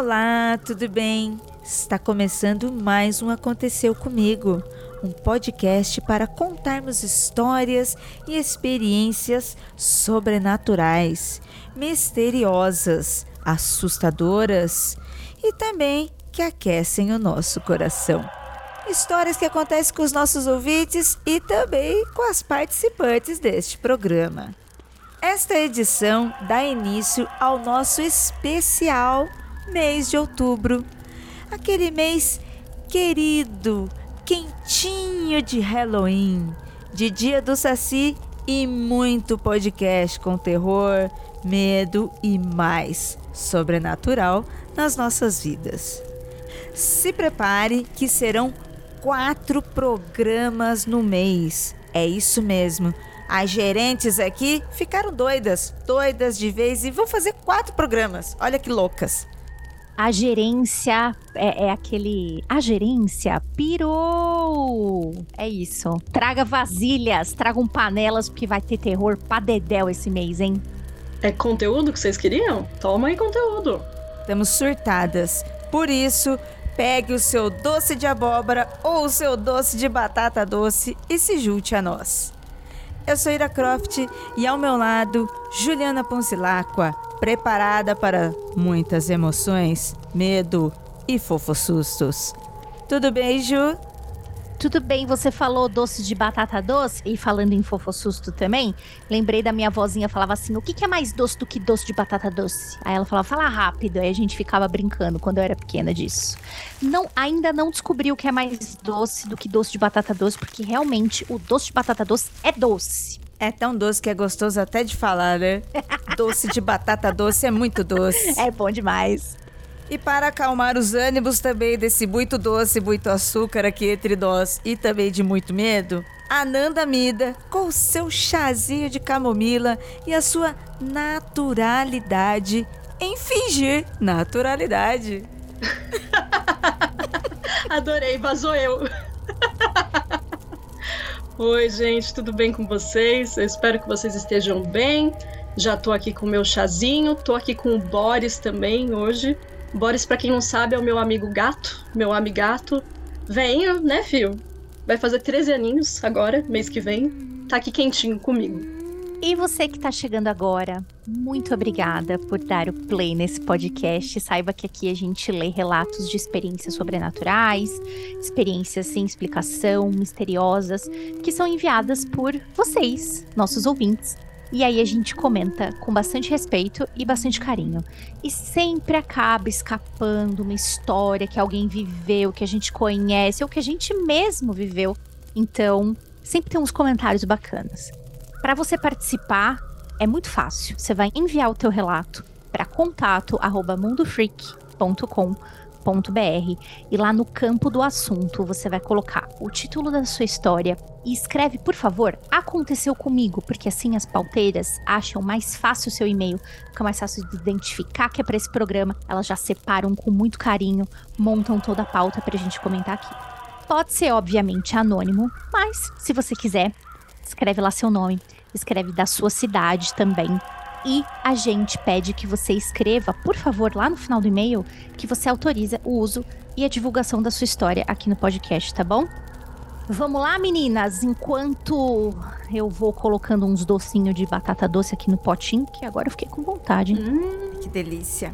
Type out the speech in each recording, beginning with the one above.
Olá, tudo bem? Está começando mais um Aconteceu Comigo, um podcast para contarmos histórias e experiências sobrenaturais, misteriosas, assustadoras e também que aquecem o nosso coração. Histórias que acontecem com os nossos ouvintes e também com as participantes deste programa. Esta edição dá início ao nosso especial mês de outubro. Aquele mês querido, quentinho de Halloween, de Dia do Saci e muito podcast com terror, medo e mais sobrenatural nas nossas vidas. Se prepare que serão quatro programas no mês. É isso mesmo. As gerentes aqui ficaram doidas, doidas de vez e vão fazer quatro programas. Olha que loucas. A gerência é, é, aquele. A gerência pirou! É isso. Traga vasilhas, tragam panelas, porque vai ter terror pra dedéu esse mês, hein? É conteúdo que vocês queriam? Toma aí conteúdo. Estamos surtadas. Por isso, pegue o seu doce de abóbora ou o seu doce de batata doce e se junte a nós. Eu sou Ira Croft e ao meu lado, Juliana Ponzilacqua, preparada para muitas emoções, medo e fofos sustos. Tudo bem, Ju? Tudo bem, você falou doce de batata doce e falando em fofo susto também, lembrei da minha vozinha falava assim: "O que, que é mais doce do que doce de batata doce?". Aí ela falava: "Fala rápido". Aí a gente ficava brincando quando eu era pequena disso. Não, ainda não descobri o que é mais doce do que doce de batata doce, porque realmente o doce de batata doce é doce. É tão doce que é gostoso até de falar, né? doce de batata doce é muito doce. É bom demais. E para acalmar os ânimos também desse muito doce, muito açúcar aqui entre nós e também de muito medo, Ananda Mida, com seu chazinho de camomila e a sua naturalidade em fingir naturalidade. Adorei, vazou eu. Oi, gente, tudo bem com vocês? Eu espero que vocês estejam bem. Já tô aqui com o meu chazinho, tô aqui com o Boris também hoje. Boris, para quem não sabe, é o meu amigo gato, meu amigato. Venho, né, fio? Vai fazer 13 aninhos agora, mês que vem. Tá aqui quentinho comigo. E você que está chegando agora, muito obrigada por dar o play nesse podcast. Saiba que aqui a gente lê relatos de experiências sobrenaturais, experiências sem explicação, misteriosas, que são enviadas por vocês, nossos ouvintes. E aí a gente comenta com bastante respeito e bastante carinho. E sempre acaba escapando uma história que alguém viveu, que a gente conhece ou que a gente mesmo viveu. Então, sempre tem uns comentários bacanas. Para você participar, é muito fácil. Você vai enviar o teu relato para contato@mundofreak.com e lá no campo do assunto você vai colocar o título da sua história e escreve, por favor, aconteceu comigo, porque assim as pauteiras acham mais fácil o seu e-mail, fica mais fácil de identificar que é para esse programa, elas já separam com muito carinho, montam toda a pauta para a gente comentar aqui. Pode ser, obviamente, anônimo, mas se você quiser, escreve lá seu nome, escreve da sua cidade também, e a gente pede que você escreva, por favor, lá no final do e-mail, que você autoriza o uso e a divulgação da sua história aqui no podcast, tá bom? Vamos lá, meninas, enquanto eu vou colocando uns docinhos de batata doce aqui no potinho, que agora eu fiquei com vontade. Hum, que delícia.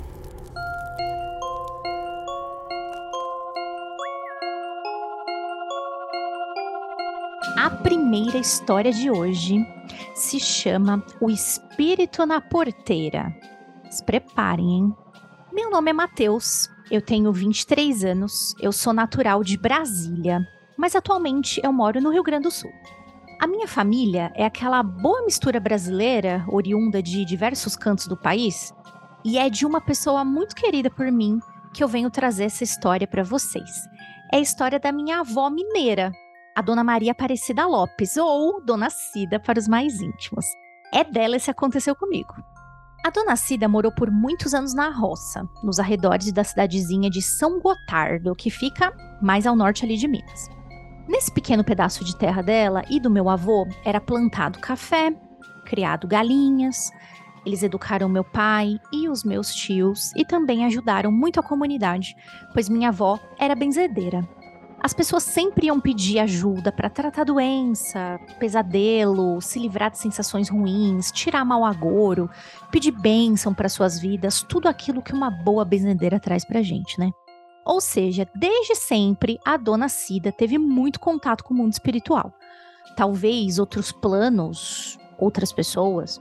A primeira história de hoje se chama O Espírito na Porteira. Se preparem, hein? Meu nome é Matheus, eu tenho 23 anos, eu sou natural de Brasília, mas atualmente eu moro no Rio Grande do Sul. A minha família é aquela boa mistura brasileira, oriunda de diversos cantos do país, e é de uma pessoa muito querida por mim que eu venho trazer essa história para vocês. É a história da minha avó mineira, a Dona Maria Aparecida Lopes, ou Dona Cida para os mais íntimos. É dela esse aconteceu comigo. A Dona Cida morou por muitos anos na roça, nos arredores da cidadezinha de São Gotardo, que fica mais ao norte ali de Minas. Nesse pequeno pedaço de terra dela e do meu avô era plantado café, criado galinhas, Eles educaram meu pai e os meus tios e também ajudaram muito a comunidade, pois minha avó era benzedeira. As pessoas sempre iam pedir ajuda para tratar doença, pesadelo, se livrar de sensações ruins, tirar mau agouro, pedir bênção para suas vidas, tudo aquilo que uma boa benzedeira traz pra gente, né? Ou seja, desde sempre a dona Cida teve muito contato com o mundo espiritual. Talvez outros planos, outras pessoas.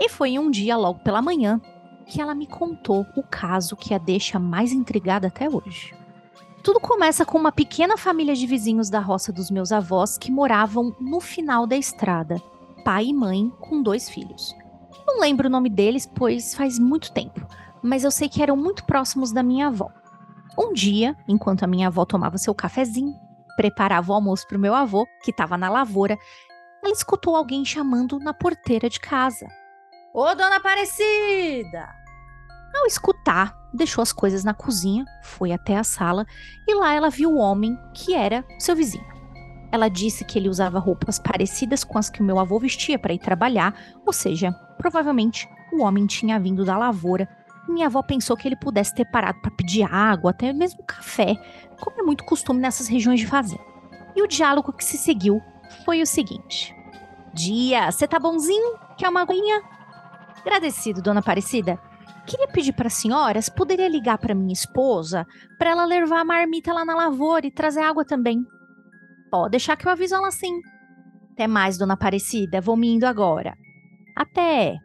E foi um dia logo pela manhã que ela me contou o caso que a deixa mais intrigada até hoje. Tudo começa com uma pequena família de vizinhos da roça dos meus avós que moravam no final da estrada, pai e mãe com dois filhos. Não lembro o nome deles, pois faz muito tempo, mas eu sei que eram muito próximos da minha avó. Um dia, enquanto a minha avó tomava seu cafezinho, preparava o almoço para o meu avô, que estava na lavoura, ela escutou alguém chamando na porteira de casa. Ô, dona Aparecida! Ao escutar, deixou as coisas na cozinha, foi até a sala e lá ela viu o homem que era seu vizinho. Ela disse que ele usava roupas parecidas com as que o meu avô vestia para ir trabalhar, ou seja, provavelmente o homem tinha vindo da lavoura. Minha avó pensou que ele pudesse ter parado para pedir água, até mesmo café, como é muito costume nessas regiões de fazenda. E o diálogo que se seguiu foi o seguinte: Dia, você tá bonzinho? Quer uma aguinha? Agradecido, dona Aparecida. Queria pedir para a senhora se poderia ligar para minha esposa para ela levar a marmita lá na lavoura e trazer água também. Pode deixar que eu aviso ela sim. Até mais, dona Aparecida, vou me indo agora. Até.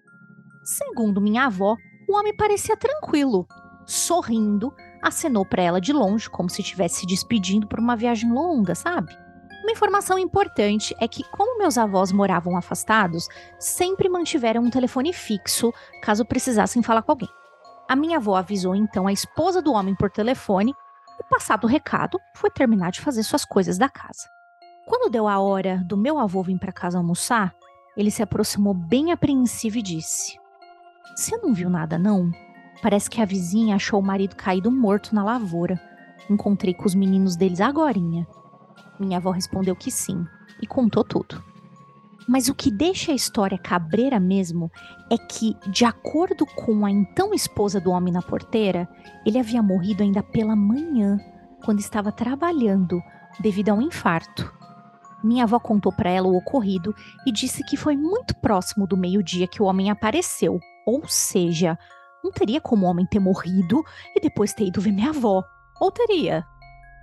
Segundo minha avó, o homem parecia tranquilo. Sorrindo, acenou para ela de longe, como se estivesse se despedindo por uma viagem longa, sabe? Uma informação importante é que, como meus avós moravam afastados, sempre mantiveram um telefone fixo caso precisassem falar com alguém. A minha avó avisou então a esposa do homem por telefone e, passado o recado, foi terminar de fazer suas coisas da casa. Quando deu a hora do meu avô vir para casa almoçar, ele se aproximou bem apreensivo e disse: Você não viu nada, não? Parece que a vizinha achou o marido caído morto na lavoura. Encontrei com os meninos deles agorinha. Minha avó respondeu que sim e contou tudo. Mas o que deixa a história cabreira mesmo é que, de acordo com a então esposa do homem na porteira, ele havia morrido ainda pela manhã, quando estava trabalhando, devido a um infarto. Minha avó contou para ela o ocorrido e disse que foi muito próximo do meio-dia que o homem apareceu, ou seja, não teria como o homem ter morrido e depois ter ido ver minha avó. Ou teria?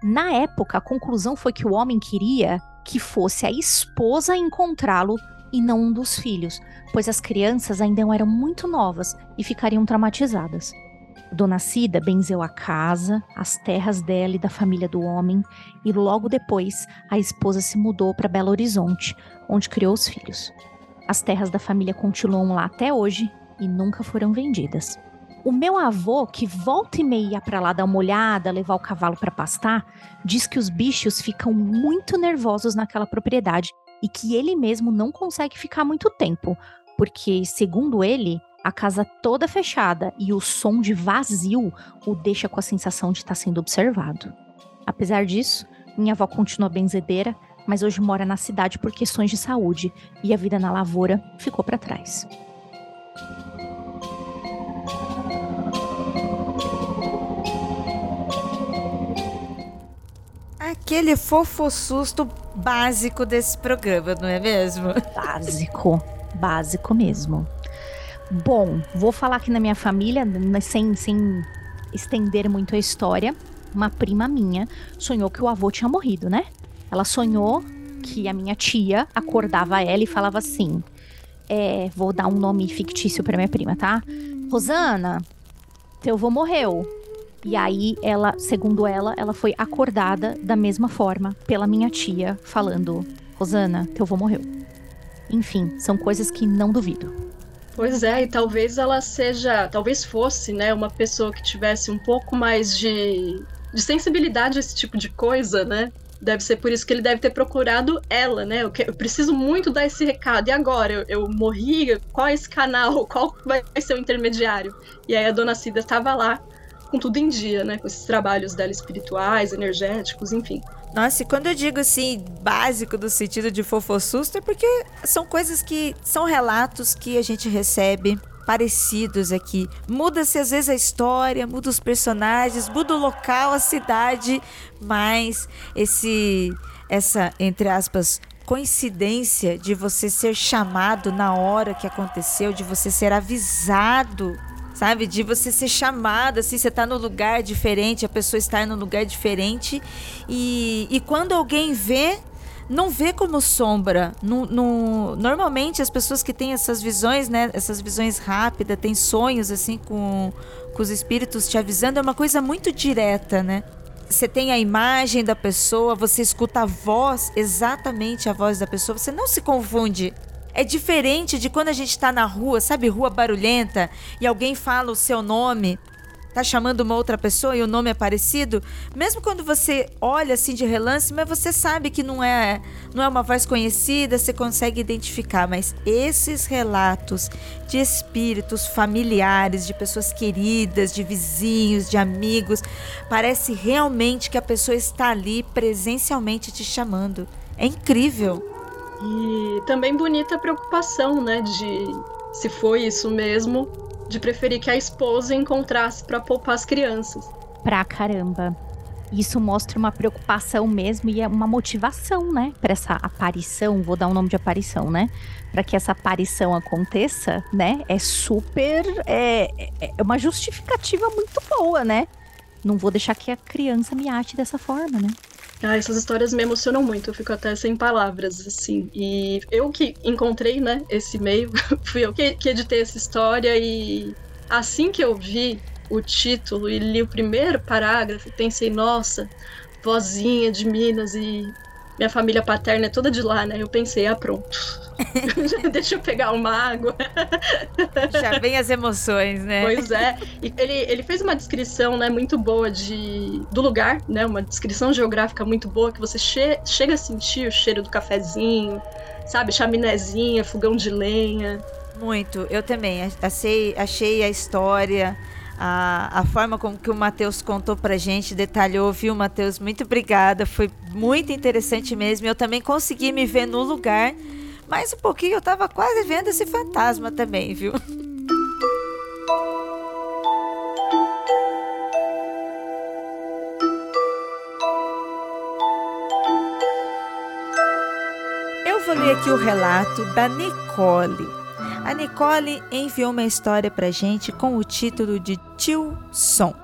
Na época, a conclusão foi que o homem queria que fosse a esposa encontrá-lo e não um dos filhos, pois as crianças ainda eram muito novas e ficariam traumatizadas. Dona Cida benzeu a casa, as terras dela e da família do homem, e logo depois a esposa se mudou para Belo Horizonte, onde criou os filhos. As terras da família continuam lá até hoje e nunca foram vendidas. O meu avô, que volta e meia para lá dar uma olhada, levar o cavalo para pastar, diz que os bichos ficam muito nervosos naquela propriedade e que ele mesmo não consegue ficar muito tempo, porque, segundo ele, a casa toda fechada e o som de vazio o deixa com a sensação de estar tá sendo observado. Apesar disso, minha avó continua benzedeira, mas hoje mora na cidade por questões de saúde e a vida na lavoura ficou para trás. Aquele fofo susto básico desse programa, não é mesmo? Básico, básico mesmo. Bom, vou falar aqui na minha família, sem, sem estender muito a história. Uma prima minha sonhou que o avô tinha morrido, né? Ela sonhou que a minha tia acordava ela e falava assim: é, vou dar um nome fictício para minha prima, tá? Rosana, teu avô morreu. E aí ela, segundo ela, ela foi acordada da mesma forma pela minha tia, falando: "Rosana, teu avô morreu". Enfim, são coisas que não duvido. Pois é, e talvez ela seja, talvez fosse, né, uma pessoa que tivesse um pouco mais de, de sensibilidade a esse tipo de coisa, né? Deve ser por isso que ele deve ter procurado ela, né? Eu, que, eu preciso muito dar esse recado. E agora? Eu, eu, morri? Qual é esse canal? Qual vai ser o intermediário? E aí a dona Cida estava lá com tudo em dia, né? Com esses trabalhos dela espirituais, energéticos, enfim. Nossa, e quando eu digo assim, básico do sentido de fofossusto, é porque são coisas que são relatos que a gente recebe parecidos aqui. Muda-se às vezes a história, muda os personagens, muda o local, a cidade, mas esse essa entre aspas coincidência de você ser chamado na hora que aconteceu, de você ser avisado sabe? De você ser chamado, assim, você tá no lugar diferente, a pessoa estar no lugar diferente. E, e quando alguém vê, não vê como sombra. No, no, normalmente as pessoas que têm essas visões, né? Essas visões rápidas, têm sonhos assim com, com os espíritos te avisando, é uma coisa muito direta, né? Você tem a imagem da pessoa, você escuta a voz, exatamente a voz da pessoa, você não se confunde. É diferente de quando a gente está na rua, sabe, rua barulhenta, e alguém fala o seu nome, tá chamando uma outra pessoa e o nome é parecido, mesmo quando você olha assim de relance, mas você sabe que não é, não é uma voz conhecida, você consegue identificar, mas esses relatos de espíritos familiares, de pessoas queridas, de vizinhos, de amigos, parece realmente que a pessoa está ali presencialmente te chamando. É incrível. E também bonita a preocupação, né, de se foi isso mesmo, de preferir que a esposa encontrasse para poupar as crianças. Pra caramba. Isso mostra uma preocupação mesmo e é uma motivação, né, para essa aparição, vou dar um nome de aparição, né? Para que essa aparição aconteça, né? É super é, é, é uma justificativa muito boa, né? Não vou deixar que a criança me ate dessa forma, né? Ah, essas histórias me emocionam muito, eu fico até sem palavras, assim. E eu que encontrei, né, esse meio, fui eu que, que editei essa história e assim que eu vi o título e li o primeiro parágrafo, pensei, nossa, vozinha de Minas e minha família paterna é toda de lá, né? Eu pensei, ah, pronto. Deixa eu pegar uma água. Já vem as emoções, né? Pois é. E ele, ele fez uma descrição, né, muito boa de, do lugar, né? Uma descrição geográfica muito boa, que você che chega a sentir o cheiro do cafezinho, sabe? Chaminézinha, fogão de lenha. Muito. Eu também. Achei, achei a história a, a forma como que o Matheus contou pra gente, detalhou, viu, Matheus? Muito obrigada, foi muito interessante mesmo. Eu também consegui me ver no lugar, mas um pouquinho eu tava quase vendo esse fantasma também, viu? Eu vou ler aqui o relato da Nicole. A Nicole enviou uma história pra gente com o título de Tio Som.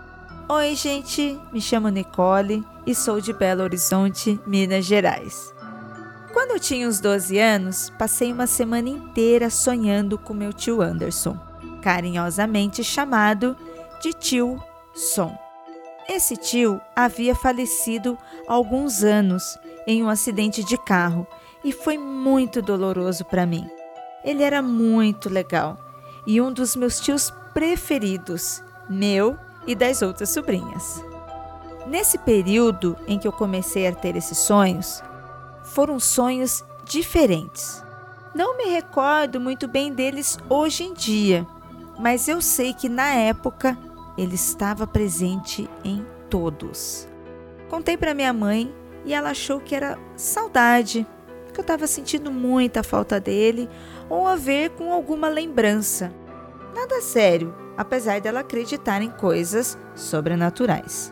Oi, gente, me chamo Nicole e sou de Belo Horizonte, Minas Gerais. Quando eu tinha uns 12 anos, passei uma semana inteira sonhando com meu tio Anderson, carinhosamente chamado de Tio Som. Esse tio havia falecido há alguns anos em um acidente de carro e foi muito doloroso para mim. Ele era muito legal e um dos meus tios preferidos, meu e das outras sobrinhas. Nesse período em que eu comecei a ter esses sonhos, foram sonhos diferentes. Não me recordo muito bem deles hoje em dia, mas eu sei que na época ele estava presente em todos. Contei para minha mãe e ela achou que era saudade, que eu estava sentindo muita falta dele ou a ver com alguma lembrança. Nada sério, apesar dela acreditar em coisas sobrenaturais.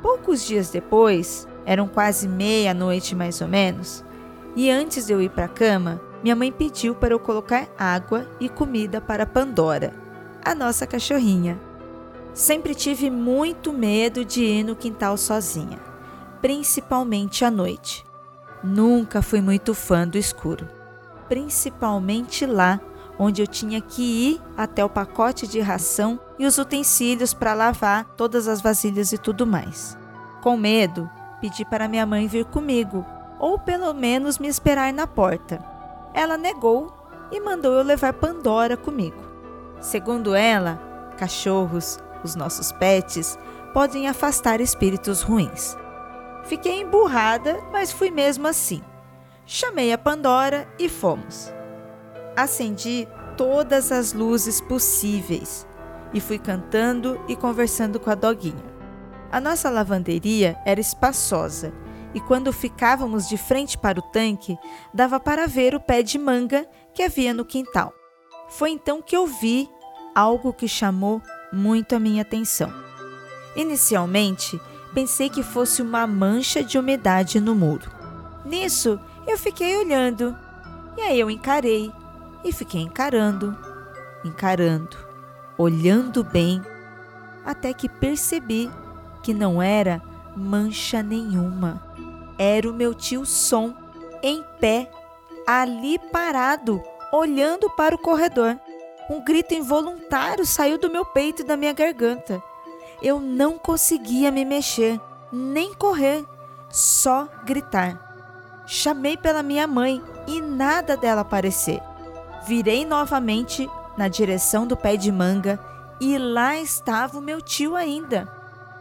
Poucos dias depois, eram quase meia-noite mais ou menos, e antes de eu ir para a cama, minha mãe pediu para eu colocar água e comida para Pandora, a nossa cachorrinha. Sempre tive muito medo de ir no quintal sozinha, principalmente à noite. Nunca fui muito fã do escuro principalmente lá, onde eu tinha que ir até o pacote de ração e os utensílios para lavar todas as vasilhas e tudo mais. Com medo, pedi para minha mãe vir comigo, ou pelo menos me esperar na porta. Ela negou e mandou eu levar Pandora comigo. Segundo ela, cachorros, os nossos pets, podem afastar espíritos ruins. Fiquei emburrada, mas fui mesmo assim. Chamei a Pandora e fomos. Acendi todas as luzes possíveis e fui cantando e conversando com a doguinha. A nossa lavanderia era espaçosa e quando ficávamos de frente para o tanque, dava para ver o pé de manga que havia no quintal. Foi então que eu vi algo que chamou muito a minha atenção. Inicialmente, pensei que fosse uma mancha de umidade no muro. Nisso, eu fiquei olhando. E aí eu encarei e fiquei encarando, encarando, olhando bem, até que percebi que não era mancha nenhuma. Era o meu tio Som em pé, ali parado, olhando para o corredor. Um grito involuntário saiu do meu peito e da minha garganta. Eu não conseguia me mexer, nem correr, só gritar. Chamei pela minha mãe e nada dela aparecer. Virei novamente na direção do pé de manga e lá estava o meu tio ainda.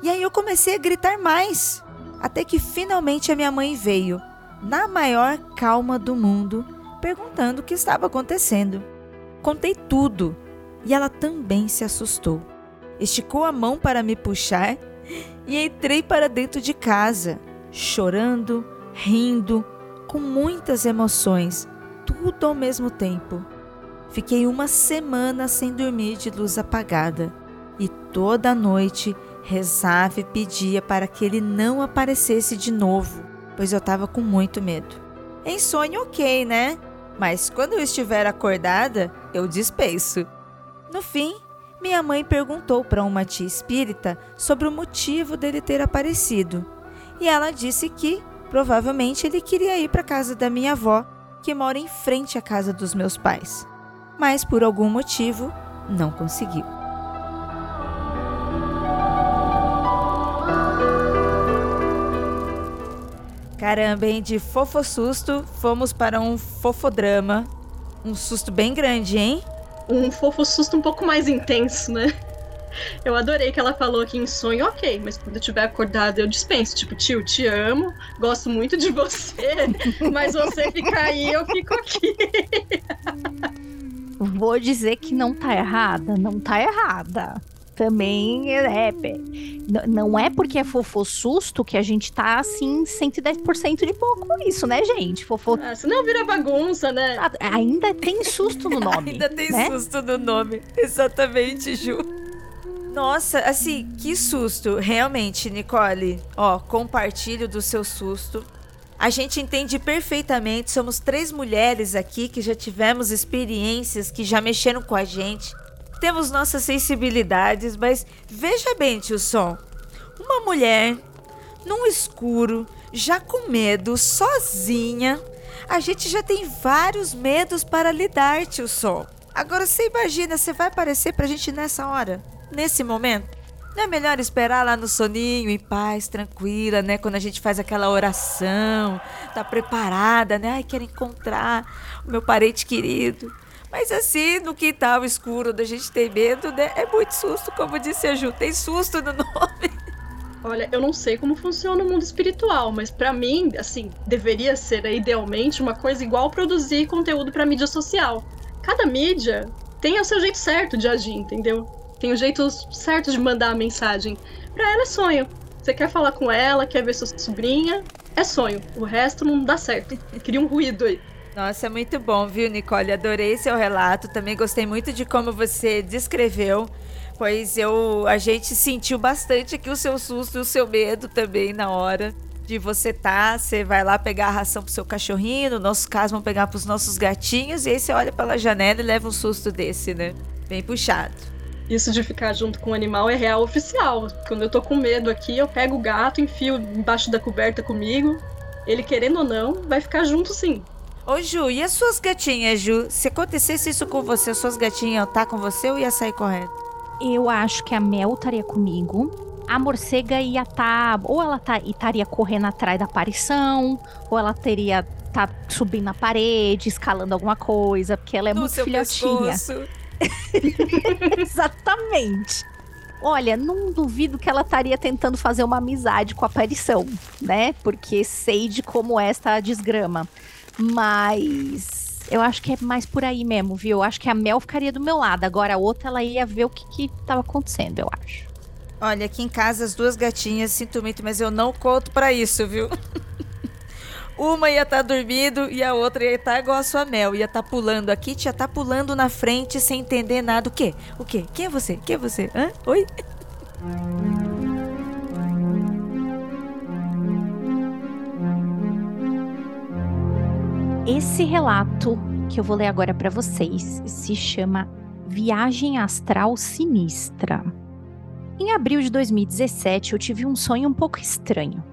E aí eu comecei a gritar mais, até que finalmente a minha mãe veio, na maior calma do mundo, perguntando o que estava acontecendo. Contei tudo e ela também se assustou. Esticou a mão para me puxar e entrei para dentro de casa, chorando, rindo, com muitas emoções, tudo ao mesmo tempo. Fiquei uma semana sem dormir de luz apagada e toda noite rezava e pedia para que ele não aparecesse de novo, pois eu estava com muito medo. Em sonho, ok, né? Mas quando eu estiver acordada, eu dispenso. No fim, minha mãe perguntou para uma tia espírita sobre o motivo dele ter aparecido. E ela disse que provavelmente ele queria ir para a casa da minha avó, que mora em frente à casa dos meus pais. Mas por algum motivo, não conseguiu. Caramba, hein? De fofo susto, fomos para um fofodrama. Um susto bem grande, hein? Um fofo susto um pouco mais intenso, né? Eu adorei que ela falou aqui em sonho, ok, mas quando eu tiver acordado eu dispenso. Tipo, tio, te amo, gosto muito de você, mas você ficar aí, eu fico aqui. Vou dizer que não tá errada, não tá errada também é, é não é porque é fofo susto que a gente tá assim 110% de boa com isso, né, gente? Fofo. Ah, senão vira bagunça, né? Ah, ainda tem susto no nome. ainda tem né? susto no nome. Exatamente, Ju. Nossa, assim, que susto. Realmente, Nicole. Ó, compartilho do seu susto. A gente entende perfeitamente, somos três mulheres aqui que já tivemos experiências que já mexeram com a gente temos nossas sensibilidades, mas veja bem, tio Som. Uma mulher num escuro, já com medo, sozinha. A gente já tem vários medos para lidar, tio Som. Agora você imagina, você vai aparecer pra gente nessa hora, nesse momento? Não é melhor esperar lá no soninho, em paz, tranquila, né? Quando a gente faz aquela oração, tá preparada, né? Ai, quero encontrar o meu parente querido. Mas assim, no quintal escuro, da gente tem medo, né? É muito susto, como disse a Ju, tem susto no nome. Olha, eu não sei como funciona o mundo espiritual, mas para mim, assim, deveria ser né, idealmente uma coisa igual produzir conteúdo para mídia social. Cada mídia tem o seu jeito certo de agir, entendeu? Tem o jeito certo de mandar a mensagem. Para ela é sonho. Você quer falar com ela, quer ver sua sobrinha, é sonho. O resto não dá certo. Cria um ruído aí. Nossa, é muito bom, viu, Nicole? Adorei seu relato. Também gostei muito de como você descreveu, pois eu a gente sentiu bastante aqui o seu susto e o seu medo também na hora de você tá, você vai lá pegar a ração pro seu cachorrinho, no nosso caso vamos pegar pros nossos gatinhos e aí você olha pela janela e leva um susto desse, né? Bem puxado. Isso de ficar junto com o animal é real oficial. Quando eu tô com medo aqui, eu pego o gato, enfio embaixo da coberta comigo. Ele querendo ou não, vai ficar junto sim. Ô Ju, e as suas gatinhas, Ju? Se acontecesse isso com você, as suas gatinhas iam estar tá com você ou ia sair correndo? Eu acho que a Mel estaria comigo. A morcega ia estar. Tá, ou ela tá, estaria correndo atrás da aparição, ou ela teria tá subindo na parede, escalando alguma coisa, porque ela é no muito filhotinha. Exatamente. Olha, não duvido que ela estaria tentando fazer uma amizade com a aparição, né? Porque sei de como é esta desgrama. Mas eu acho que é mais por aí mesmo, viu? Eu acho que a Mel ficaria do meu lado. Agora a outra, ela ia ver o que, que tava acontecendo, eu acho. Olha, aqui em casa as duas gatinhas, sinto muito, mas eu não conto para isso, viu? Uma ia estar tá dormindo e a outra ia estar tá igual a sua Mel. Ia estar tá pulando. A Kitty ia estar tá pulando na frente sem entender nada. O quê? O quê? Quem é você? Quem é você? Hã? Oi? Esse relato que eu vou ler agora para vocês se chama Viagem Astral Sinistra. Em abril de 2017, eu tive um sonho um pouco estranho.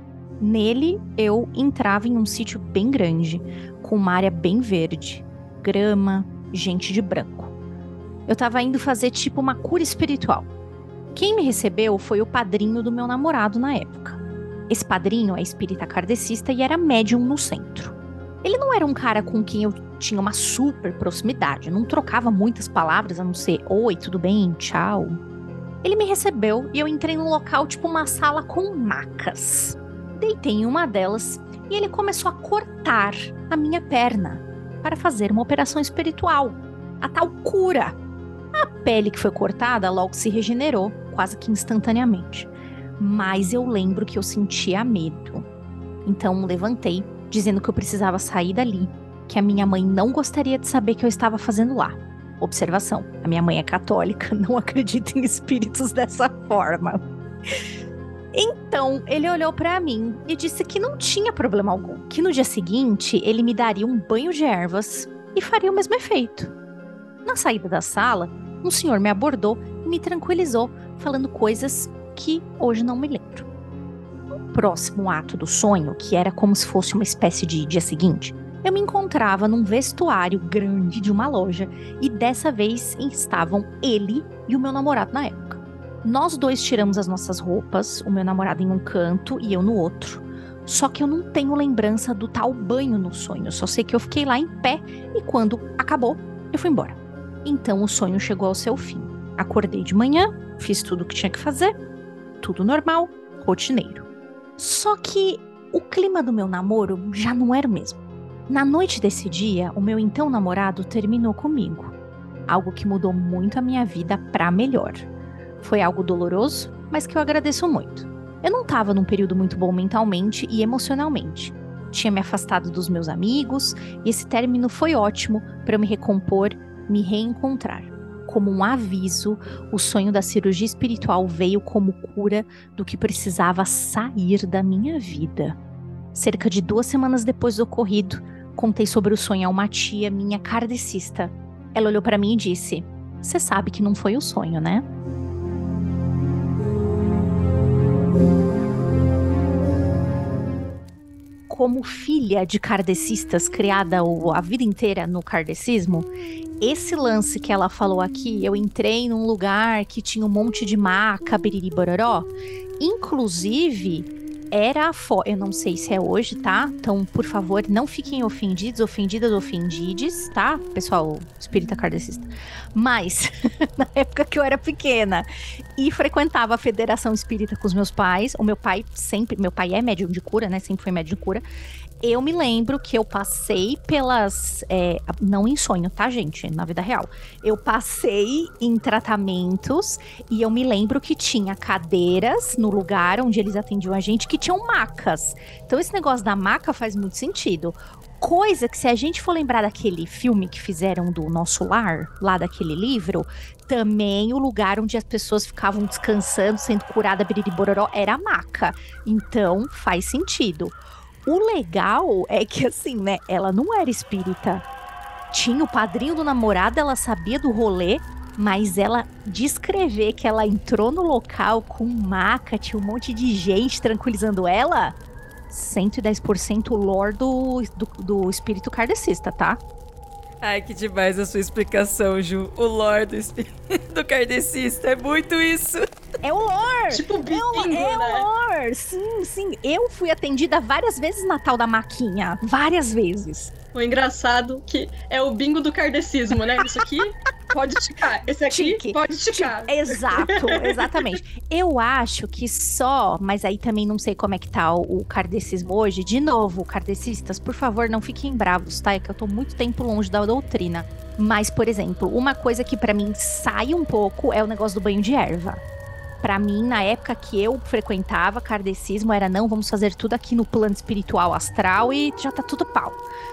Nele, eu entrava em um sítio bem grande, com uma área bem verde, grama, gente de branco. Eu estava indo fazer tipo uma cura espiritual. Quem me recebeu foi o padrinho do meu namorado na época. Esse padrinho é espírita kardecista e era médium no centro. Ele não era um cara com quem eu tinha uma super proximidade, não trocava muitas palavras a não ser oi, tudo bem, tchau. Ele me recebeu e eu entrei num local tipo uma sala com macas. Deitei em uma delas e ele começou a cortar a minha perna para fazer uma operação espiritual, a tal cura. A pele que foi cortada logo se regenerou, quase que instantaneamente. Mas eu lembro que eu sentia medo. Então levantei, dizendo que eu precisava sair dali, que a minha mãe não gostaria de saber que eu estava fazendo lá. Observação: a minha mãe é católica, não acredita em espíritos dessa forma. Então, ele olhou para mim e disse que não tinha problema algum, que no dia seguinte ele me daria um banho de ervas e faria o mesmo efeito. Na saída da sala, um senhor me abordou e me tranquilizou, falando coisas que hoje não me lembro. Próximo ato do sonho, que era como se fosse uma espécie de dia seguinte, eu me encontrava num vestuário grande de uma loja e dessa vez estavam ele e o meu namorado na época. Nós dois tiramos as nossas roupas, o meu namorado em um canto e eu no outro. Só que eu não tenho lembrança do tal banho no sonho, só sei que eu fiquei lá em pé e quando acabou, eu fui embora. Então o sonho chegou ao seu fim. Acordei de manhã, fiz tudo o que tinha que fazer, tudo normal, rotineiro. Só que o clima do meu namoro já não era o mesmo. Na noite desse dia, o meu então namorado terminou comigo. Algo que mudou muito a minha vida para melhor. Foi algo doloroso, mas que eu agradeço muito. Eu não estava num período muito bom mentalmente e emocionalmente. Tinha me afastado dos meus amigos e esse término foi ótimo para me recompor, me reencontrar. Como um aviso, o sonho da cirurgia espiritual veio como cura do que precisava sair da minha vida. Cerca de duas semanas depois do ocorrido, contei sobre o sonho a uma tia minha kardecista. Ela olhou para mim e disse: Você sabe que não foi o sonho, né? Como filha de kardecistas criada a vida inteira no kardecismo, esse lance que ela falou aqui, eu entrei num lugar que tinha um monte de maca, biriri bororó, inclusive era a foto. Eu não sei se é hoje, tá? Então, por favor, não fiquem ofendidos, ofendidas, ofendides, tá? Pessoal, espírita kardecista. Mas, na época que eu era pequena e frequentava a Federação Espírita com os meus pais, o meu pai sempre, meu pai é médium de cura, né? Sempre foi médium de cura eu me lembro que eu passei pelas. É, não em sonho, tá, gente? Na vida real. Eu passei em tratamentos e eu me lembro que tinha cadeiras no lugar onde eles atendiam a gente que tinham macas. Então, esse negócio da maca faz muito sentido. Coisa que, se a gente for lembrar daquele filme que fizeram do Nosso Lar, lá daquele livro, também o lugar onde as pessoas ficavam descansando, sendo curada, biriribororó, era a maca. Então, faz sentido. O legal é que, assim, né, ela não era espírita. Tinha o padrinho do namorado, ela sabia do rolê, mas ela descrever que ela entrou no local com maca, tinha um monte de gente tranquilizando ela. 110% lore do, do, do espírito kardecista, tá? Ai, que demais a sua explicação, Ju. O lore do, do kardecista é muito isso. É o lore! Tipo bingo, é, o, é né? o lore! Sim, sim. Eu fui atendida várias vezes na tal da maquinha. Várias vezes. O engraçado que é o bingo do kardecismo, né? Isso aqui pode esticar. Esse aqui Tique. pode esticar. Exato, exatamente. Eu acho que só, mas aí também não sei como é que tá o, o kardecismo hoje. De novo, kardecistas, por favor, não fiquem bravos, tá? É que eu tô muito tempo longe da doutrina. Mas, por exemplo, uma coisa que para mim sai um pouco é o negócio do banho de erva. Para mim, na época que eu frequentava kardecismo, era não, vamos fazer tudo aqui no plano espiritual astral e já tá tudo pau.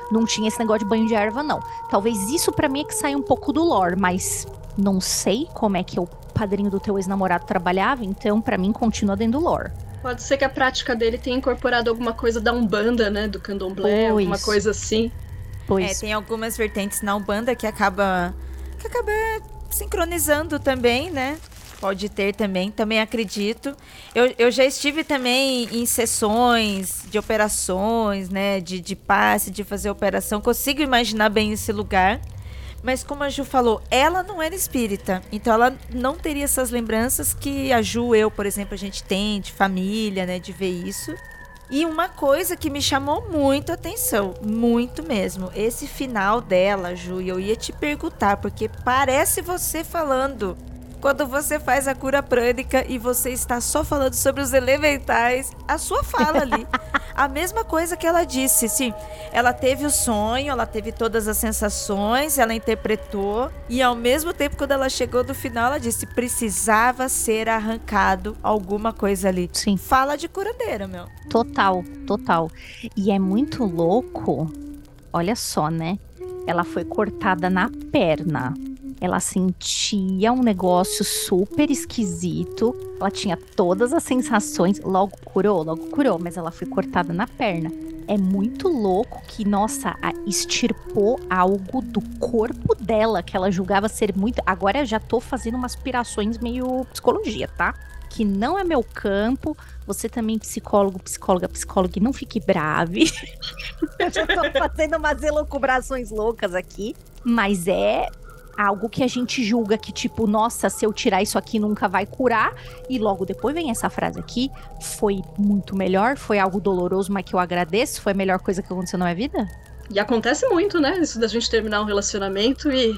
Não tinha esse negócio de banho de erva, não. Talvez isso para mim é que saia um pouco do lore, mas não sei como é que o padrinho do teu ex-namorado trabalhava, então para mim continua dentro do lore. Pode ser que a prática dele tenha incorporado alguma coisa da Umbanda, né? Do candomblé, pois. alguma coisa assim. Pois. É, tem algumas vertentes na Umbanda que acaba que acaba sincronizando também, né? Pode ter também, também acredito. Eu, eu já estive também em sessões de operações, né? De, de passe, de fazer operação. Consigo imaginar bem esse lugar. Mas como a Ju falou, ela não era espírita. Então ela não teria essas lembranças que a Ju, eu, por exemplo, a gente tem de família, né? De ver isso. E uma coisa que me chamou muito a atenção, muito mesmo, esse final dela, Ju, eu ia te perguntar, porque parece você falando quando você faz a cura prânica e você está só falando sobre os elementais, a sua fala ali. a mesma coisa que ela disse, sim. Ela teve o sonho, ela teve todas as sensações, ela interpretou e ao mesmo tempo quando ela chegou do final, ela disse precisava ser arrancado alguma coisa ali. Sim. Fala de curandeira, meu. Total, total. E é muito louco. Olha só, né? Ela foi cortada na perna ela sentia um negócio super esquisito. Ela tinha todas as sensações. Logo curou, logo curou, mas ela foi cortada na perna. É muito louco que, nossa, extirpou algo do corpo dela que ela julgava ser muito. Agora já tô fazendo umas aspirações meio psicologia, tá? Que não é meu campo. Você também, psicólogo, psicóloga, psicóloga, não fique brave. eu já tô fazendo umas elucubrações loucas aqui. Mas é algo que a gente julga que, tipo, nossa, se eu tirar isso aqui nunca vai curar. E logo depois vem essa frase aqui: foi muito melhor, foi algo doloroso, mas que eu agradeço, foi a melhor coisa que aconteceu na minha vida. E acontece muito, né? Isso da gente terminar um relacionamento e.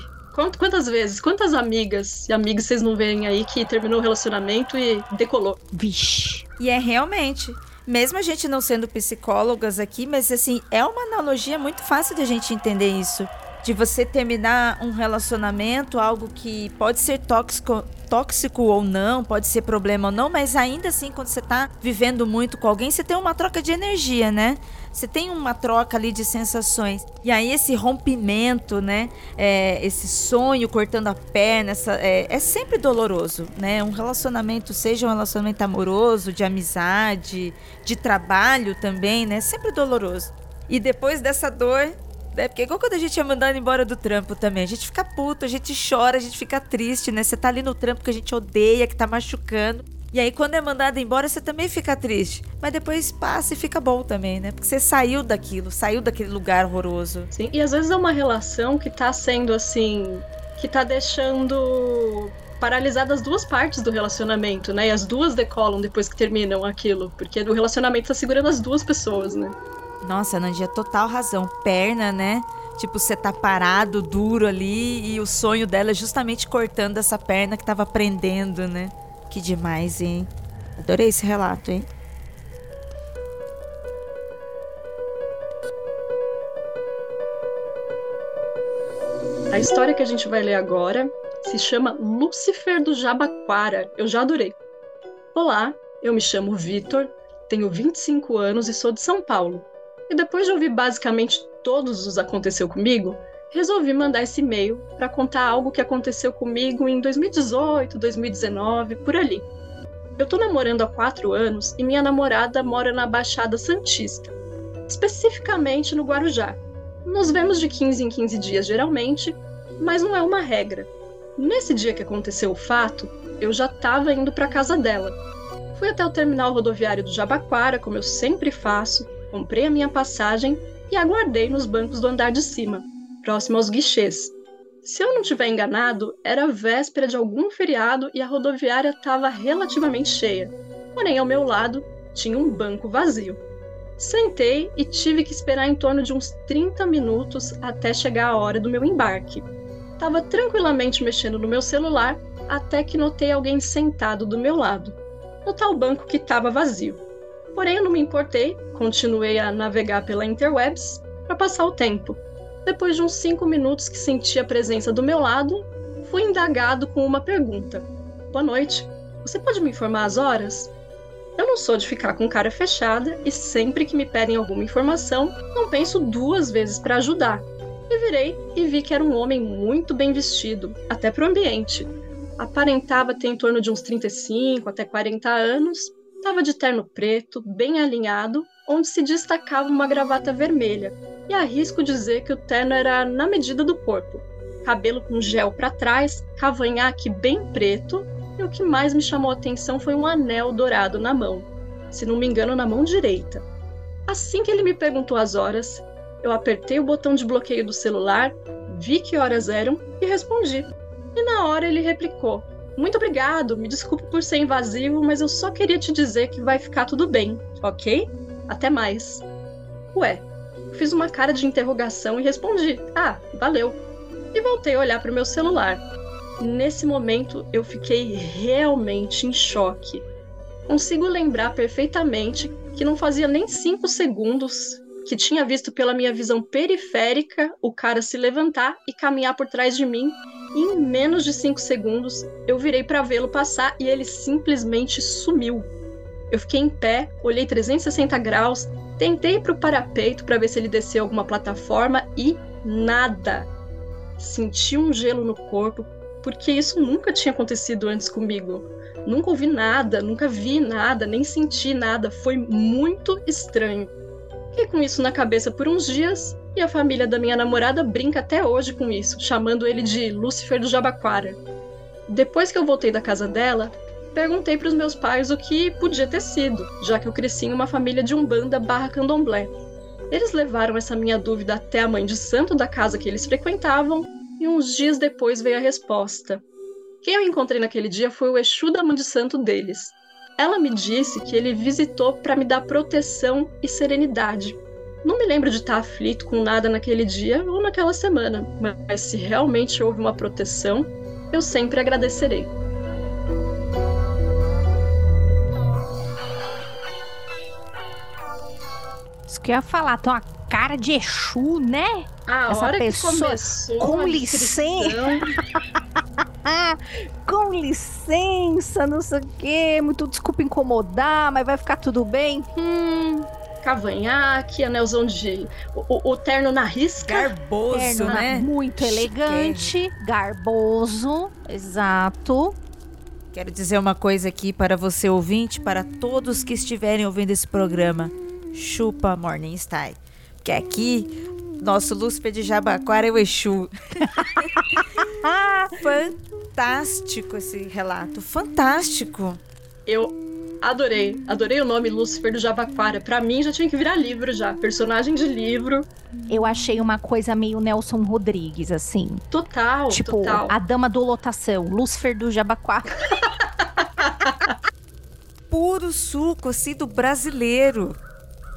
Quantas vezes, quantas amigas e amigos vocês não veem aí que terminou o relacionamento e decolou? Vixe. E é realmente mesmo a gente não sendo psicólogas aqui, mas assim, é uma analogia muito fácil de a gente entender isso de você terminar um relacionamento, algo que pode ser tóxico, tóxico ou não, pode ser problema ou não, mas ainda assim, quando você está vivendo muito com alguém, você tem uma troca de energia, né? Você tem uma troca ali de sensações. E aí, esse rompimento, né? É, esse sonho cortando a perna, essa, é, é sempre doloroso, né? Um relacionamento, seja um relacionamento amoroso, de amizade, de trabalho também, né? Sempre doloroso. E depois dessa dor, né? Porque igual quando a gente é mandando embora do trampo também. A gente fica puto, a gente chora, a gente fica triste, né? Você tá ali no trampo que a gente odeia, que tá machucando. E aí, quando é mandado embora, você também fica triste. Mas depois passa e fica bom também, né? Porque você saiu daquilo, saiu daquele lugar horroroso. Sim, e às vezes é uma relação que tá sendo assim. que tá deixando paralisada as duas partes do relacionamento, né? E as duas decolam depois que terminam aquilo. Porque o relacionamento tá segurando as duas pessoas, né? Nossa, Nandia, total razão. Perna, né? Tipo, você tá parado, duro ali, e o sonho dela é justamente cortando essa perna que tava prendendo, né? Que demais, hein? Adorei esse relato, hein? A história que a gente vai ler agora se chama Lúcifer do Jabaquara. Eu já adorei. Olá, eu me chamo Vitor, tenho 25 anos e sou de São Paulo. E depois de ouvir basicamente todos os aconteceu comigo, resolvi mandar esse e-mail para contar algo que aconteceu comigo em 2018, 2019, por ali. Eu tô namorando há quatro anos e minha namorada mora na Baixada Santista, especificamente no Guarujá. Nos vemos de 15 em 15 dias geralmente, mas não é uma regra. Nesse dia que aconteceu o fato, eu já estava indo para casa dela. Fui até o terminal rodoviário do Jabaquara, como eu sempre faço, comprei a minha passagem e aguardei nos bancos do andar de cima, próximo aos guichês. Se eu não tiver enganado, era véspera de algum feriado e a rodoviária estava relativamente cheia. Porém, ao meu lado tinha um banco vazio. Sentei e tive que esperar em torno de uns 30 minutos até chegar a hora do meu embarque. Estava tranquilamente mexendo no meu celular até que notei alguém sentado do meu lado, no tal banco que estava vazio. Porém, eu não me importei, continuei a navegar pela interwebs para passar o tempo. Depois de uns cinco minutos que senti a presença do meu lado, fui indagado com uma pergunta: Boa noite, você pode me informar as horas? Eu não sou de ficar com cara fechada e sempre que me pedem alguma informação, não penso duas vezes para ajudar. E virei e vi que era um homem muito bem vestido, até pro ambiente. Aparentava ter em torno de uns 35 até 40 anos, estava de terno preto, bem alinhado, onde se destacava uma gravata vermelha, e arrisco dizer que o terno era na medida do corpo. Cabelo com gel para trás, cavanhaque bem preto, e o que mais me chamou a atenção foi um anel dourado na mão, se não me engano, na mão direita. Assim que ele me perguntou as horas, eu apertei o botão de bloqueio do celular, vi que horas eram e respondi. E na hora ele replicou: Muito obrigado, me desculpe por ser invasivo, mas eu só queria te dizer que vai ficar tudo bem, ok? Até mais. Ué, fiz uma cara de interrogação e respondi: Ah, valeu. E voltei a olhar para o meu celular. Nesse momento eu fiquei realmente em choque. Consigo lembrar perfeitamente que não fazia nem cinco segundos que tinha visto pela minha visão periférica o cara se levantar e caminhar por trás de mim. Em menos de 5 segundos, eu virei para vê-lo passar e ele simplesmente sumiu. Eu fiquei em pé, olhei 360 graus, tentei pro parapeito para ver se ele desceu alguma plataforma e nada. Senti um gelo no corpo, porque isso nunca tinha acontecido antes comigo. Nunca ouvi nada, nunca vi nada, nem senti nada. Foi muito estranho. Fiquei com isso na cabeça por uns dias e a família da minha namorada brinca até hoje com isso, chamando ele de Lúcifer do Jabaquara. Depois que eu voltei da casa dela, perguntei para os meus pais o que podia ter sido, já que eu cresci em uma família de umbanda barra candomblé. Eles levaram essa minha dúvida até a mãe de santo da casa que eles frequentavam e uns dias depois veio a resposta. Quem eu encontrei naquele dia foi o Exu da mãe de santo deles, ela me disse que ele visitou para me dar proteção e serenidade. Não me lembro de estar aflito com nada naquele dia ou naquela semana, mas se realmente houve uma proteção, eu sempre agradecerei. Isso que eu ia falar, tem uma cara de Exu, né? A Essa hora pessoa com licença. com licença, não sei o quê, muito desculpa incomodar, mas vai ficar tudo bem. Hum, cavanhaque, anelzão de. O, o, terno na risca. Garboso, terno né? Muito elegante, garboso, exato. Quero dizer uma coisa aqui para você ouvinte, para todos que estiverem ouvindo esse programa. Chupa Morning Style. Que aqui, nosso Lúcifer de Jabaquara é o Exu. fantástico esse relato, fantástico. Eu adorei, adorei o nome Lúcifer do Jabaquara. Para mim já tinha que virar livro já, personagem de livro. Eu achei uma coisa meio Nelson Rodrigues assim. Total, tipo, total. a dama do lotação, Lúcifer do Jabaquara. Puro suco assim do brasileiro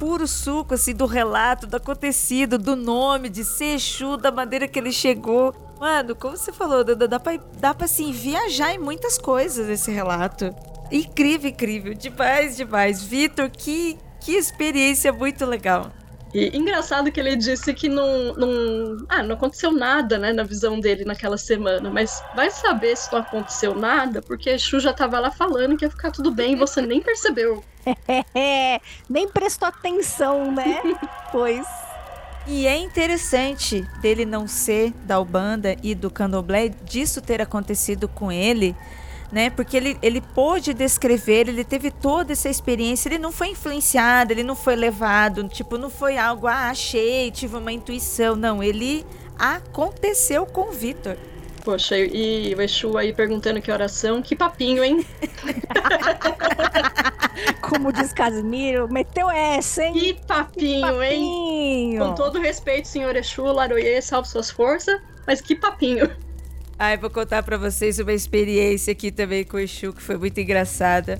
puro suco assim do relato, do acontecido, do nome, de ser Exu, da maneira que ele chegou. Mano, como você falou, dá, dá, pra, dá pra assim, viajar em muitas coisas esse relato. Incrível, incrível. Demais, demais. Vitor, que, que experiência muito legal. E engraçado que ele disse que não, não, ah, não aconteceu nada, né, na visão dele naquela semana, mas vai saber se não aconteceu nada, porque a Exu já tava lá falando que ia ficar tudo bem e você nem percebeu. nem prestou atenção, né? pois. E é interessante dele não ser da Ubanda e do Candomblé, disso ter acontecido com ele, né? Porque ele, ele pôde descrever, ele teve toda essa experiência, ele não foi influenciado, ele não foi levado, tipo, não foi algo, ah, achei, tive uma intuição. Não, ele aconteceu com o Vitor. Poxa, e o Exu aí perguntando que oração, que papinho, hein? Como diz Casimiro, meteu essa, hein? Que papinho, que papinho. hein? Com todo respeito, senhor Exu, Laroye, salve suas forças, mas que papinho. Ai, vou contar para vocês uma experiência aqui também com o Exu, que foi muito engraçada.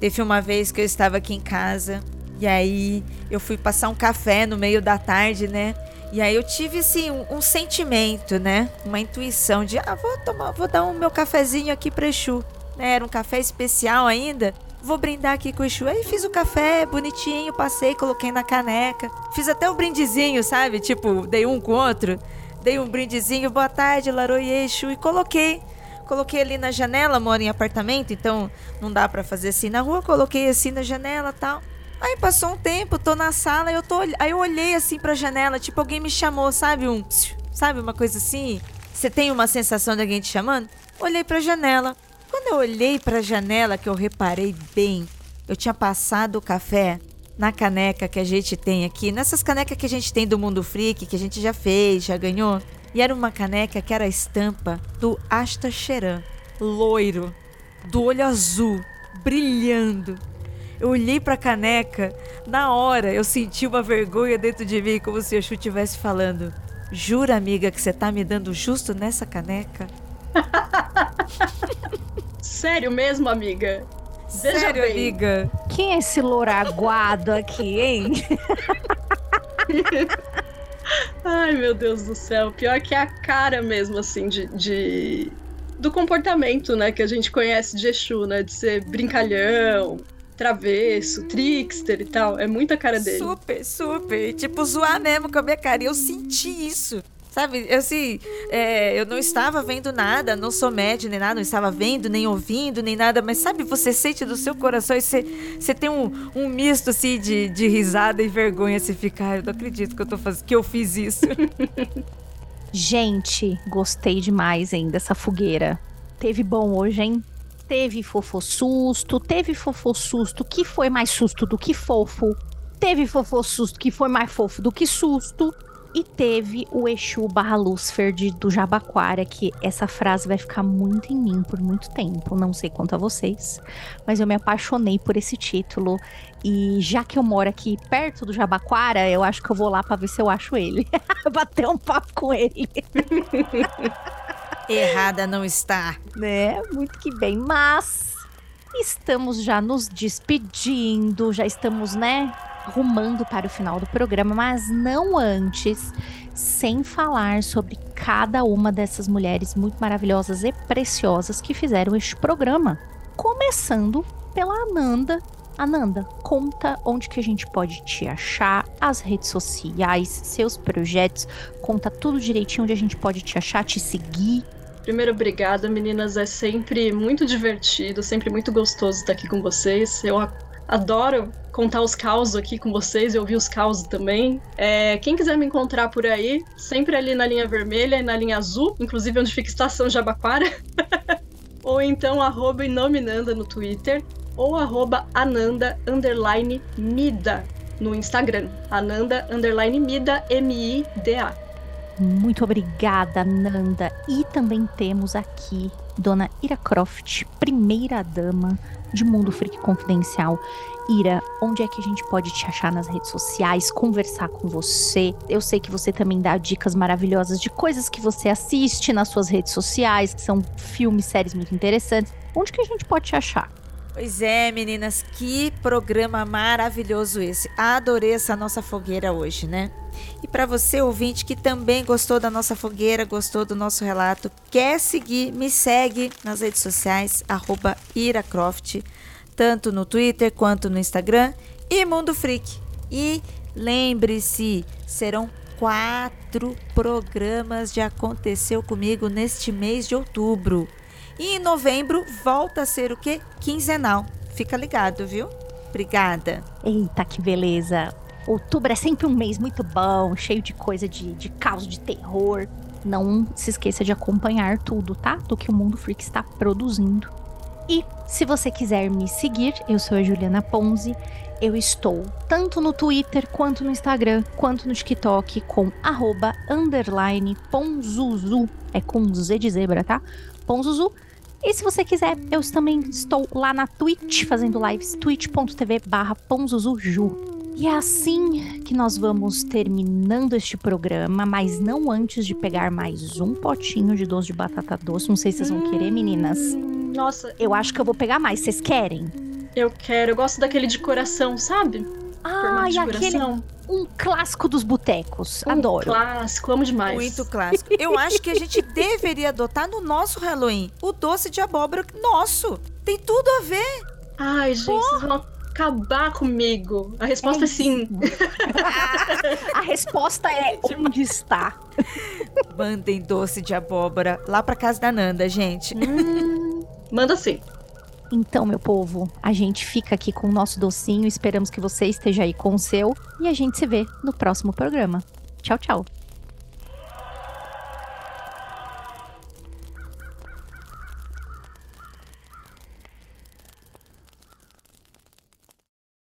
Teve uma vez que eu estava aqui em casa, e aí eu fui passar um café no meio da tarde, né? E aí eu tive assim um, um, sentimento, né? Uma intuição de ah, vou tomar, vou dar um meu cafezinho aqui para Exu. Né? Era um café especial ainda. Vou brindar aqui com o Exu. Aí fiz o café bonitinho, passei, coloquei na caneca. Fiz até um brindezinho, sabe? Tipo, dei um com o outro. Dei um brindezinho, boa tarde, Laroie Exu, e coloquei. coloquei ali na janela, moro em apartamento, então não dá para fazer assim na rua, coloquei assim na janela tal. Aí passou um tempo, tô na sala, eu tô, aí eu olhei assim pra janela, tipo alguém me chamou, sabe? Um, sabe uma coisa assim? Você tem uma sensação de alguém te chamando? Olhei pra janela. Quando eu olhei pra janela, que eu reparei bem, eu tinha passado o café na caneca que a gente tem aqui, nessas canecas que a gente tem do Mundo Freak, que a gente já fez, já ganhou. E era uma caneca que era a estampa do Asta Sheran, loiro, do olho azul, brilhando. Eu olhei pra caneca, na hora eu senti uma vergonha dentro de mim, como se Chu estivesse falando: Jura, amiga, que você tá me dando justo nessa caneca? Sério mesmo, amiga? Veja Sério, bem. amiga? Quem é esse louraguado aqui, hein? Ai, meu Deus do céu. Pior que é a cara mesmo, assim, de, de, do comportamento, né, que a gente conhece de Exu, né? De ser brincalhão, travesso, trickster e tal. É muita cara dele. Super, super. Tipo, zoar mesmo com a minha cara. E eu senti isso. Sabe, assim, é, eu não estava vendo nada, não sou médio nem nada, não estava vendo, nem ouvindo, nem nada, mas sabe, você sente do seu coração e você, você tem um, um misto, assim, de, de risada e vergonha, você fica, ah, eu não acredito que eu, tô faz... que eu fiz isso. Gente, gostei demais, hein, dessa fogueira. Teve bom hoje, hein? Teve fofo susto, teve fofo susto que foi mais susto do que fofo. Teve fofo susto que foi mais fofo do que susto. E teve o Exu barra Lúcifer de, do Jabaquara, que essa frase vai ficar muito em mim por muito tempo. Não sei quanto a vocês, mas eu me apaixonei por esse título. E já que eu moro aqui perto do Jabaquara, eu acho que eu vou lá para ver se eu acho ele. Bater um papo com ele. Errada não está. Né? Muito que bem. Mas estamos já nos despedindo, já estamos, né? Rumando para o final do programa, mas não antes, sem falar sobre cada uma dessas mulheres muito maravilhosas e preciosas que fizeram este programa. Começando pela Ananda. Ananda, conta onde que a gente pode te achar, as redes sociais, seus projetos, conta tudo direitinho onde a gente pode te achar, te seguir. Primeiro, obrigada, meninas. É sempre muito divertido, sempre muito gostoso estar aqui com vocês. Eu adoro contar os causos aqui com vocês e ouvir os causos também. É, quem quiser me encontrar por aí, sempre ali na linha vermelha e na linha azul, inclusive onde fica a estação Jabaquara. ou então arroba Inominanda no Twitter, ou arroba Ananda underline Mida no Instagram. Ananda underline Mida, M-I-D-A. Muito obrigada, Nanda. E também temos aqui Dona Ira Croft, primeira dama de Mundo Freak Confidencial. Ira, onde é que a gente pode te achar nas redes sociais, conversar com você? Eu sei que você também dá dicas maravilhosas de coisas que você assiste nas suas redes sociais, que são filmes, séries muito interessantes. Onde que a gente pode te achar? Pois é, meninas, que programa maravilhoso esse. Adorei essa nossa fogueira hoje, né? E para você, ouvinte, que também gostou da nossa fogueira, gostou do nosso relato, quer seguir, me segue nas redes sociais, iracroft, tanto no Twitter quanto no Instagram e Mundo Freak. E lembre-se, serão quatro programas de Aconteceu Comigo neste mês de outubro. E em novembro volta a ser o quê? Quinzenal. Fica ligado, viu? Obrigada. Eita, que beleza. Outubro é sempre um mês muito bom, cheio de coisa de, de caos, de terror. Não se esqueça de acompanhar tudo, tá? Do que o Mundo Freak está produzindo. E se você quiser me seguir, eu sou a Juliana Ponzi. Eu estou tanto no Twitter, quanto no Instagram, quanto no TikTok com arroba ponzuzu. É com Z de zebra, tá? Ponzuzu. E se você quiser, eu também estou lá na Twitch fazendo lives, twitch.tv barra ponzuzuju. E é assim que nós vamos terminando este programa, mas não antes de pegar mais um potinho de doce de batata doce. Não sei se vocês vão querer, meninas. Nossa. Eu acho que eu vou pegar mais. Vocês querem? Eu quero. Eu gosto daquele de coração, sabe? Ah, e aquele. Um clássico dos botecos. Um Adoro. Clássico, amo demais. Muito clássico. Eu acho que a gente deveria adotar no nosso Halloween o doce de abóbora nosso. Tem tudo a ver. Ai, gente, vocês vão acabar comigo? A resposta é, é sim. a resposta é onde está. Mandem doce de abóbora lá pra casa da Nanda, gente. Hum, manda sim. Então, meu povo, a gente fica aqui com o nosso docinho. Esperamos que você esteja aí com o seu. E a gente se vê no próximo programa. Tchau, tchau.